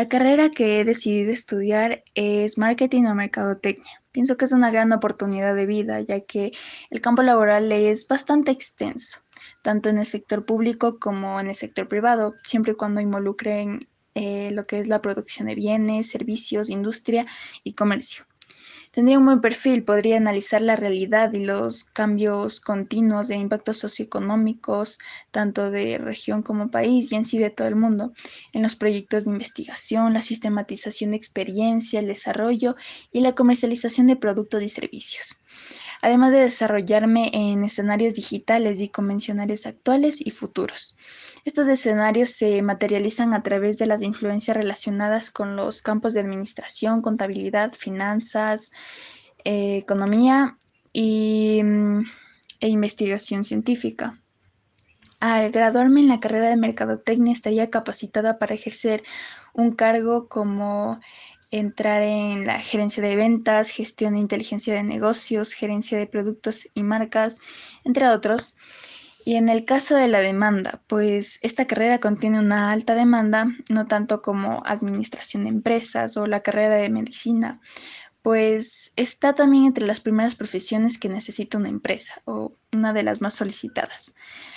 La carrera que he decidido estudiar es marketing o mercadotecnia. Pienso que es una gran oportunidad de vida, ya que el campo laboral es bastante extenso, tanto en el sector público como en el sector privado, siempre y cuando involucren eh, lo que es la producción de bienes, servicios, industria y comercio. Tendría un buen perfil, podría analizar la realidad y los cambios continuos de impactos socioeconómicos, tanto de región como país y en sí de todo el mundo, en los proyectos de investigación, la sistematización de experiencia, el desarrollo y la comercialización de productos y servicios además de desarrollarme en escenarios digitales y convencionales actuales y futuros. Estos escenarios se materializan a través de las influencias relacionadas con los campos de administración, contabilidad, finanzas, eh, economía y, mm, e investigación científica. Al graduarme en la carrera de Mercadotecnia estaría capacitada para ejercer un cargo como entrar en la gerencia de ventas, gestión de inteligencia de negocios, gerencia de productos y marcas, entre otros. Y en el caso de la demanda, pues esta carrera contiene una alta demanda, no tanto como administración de empresas o la carrera de medicina, pues está también entre las primeras profesiones que necesita una empresa o una de las más solicitadas.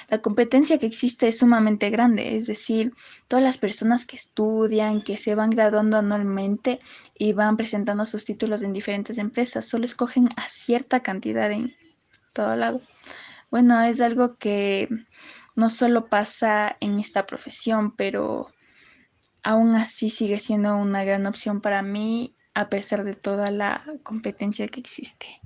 La competencia que existe es sumamente grande, es decir, todas las personas que estudian, que se van graduando anualmente y van presentando sus títulos en diferentes empresas, solo escogen a cierta cantidad en todo lado. Bueno, es algo que no solo pasa en esta profesión, pero aún así sigue siendo una gran opción para mí a pesar de toda la competencia que existe.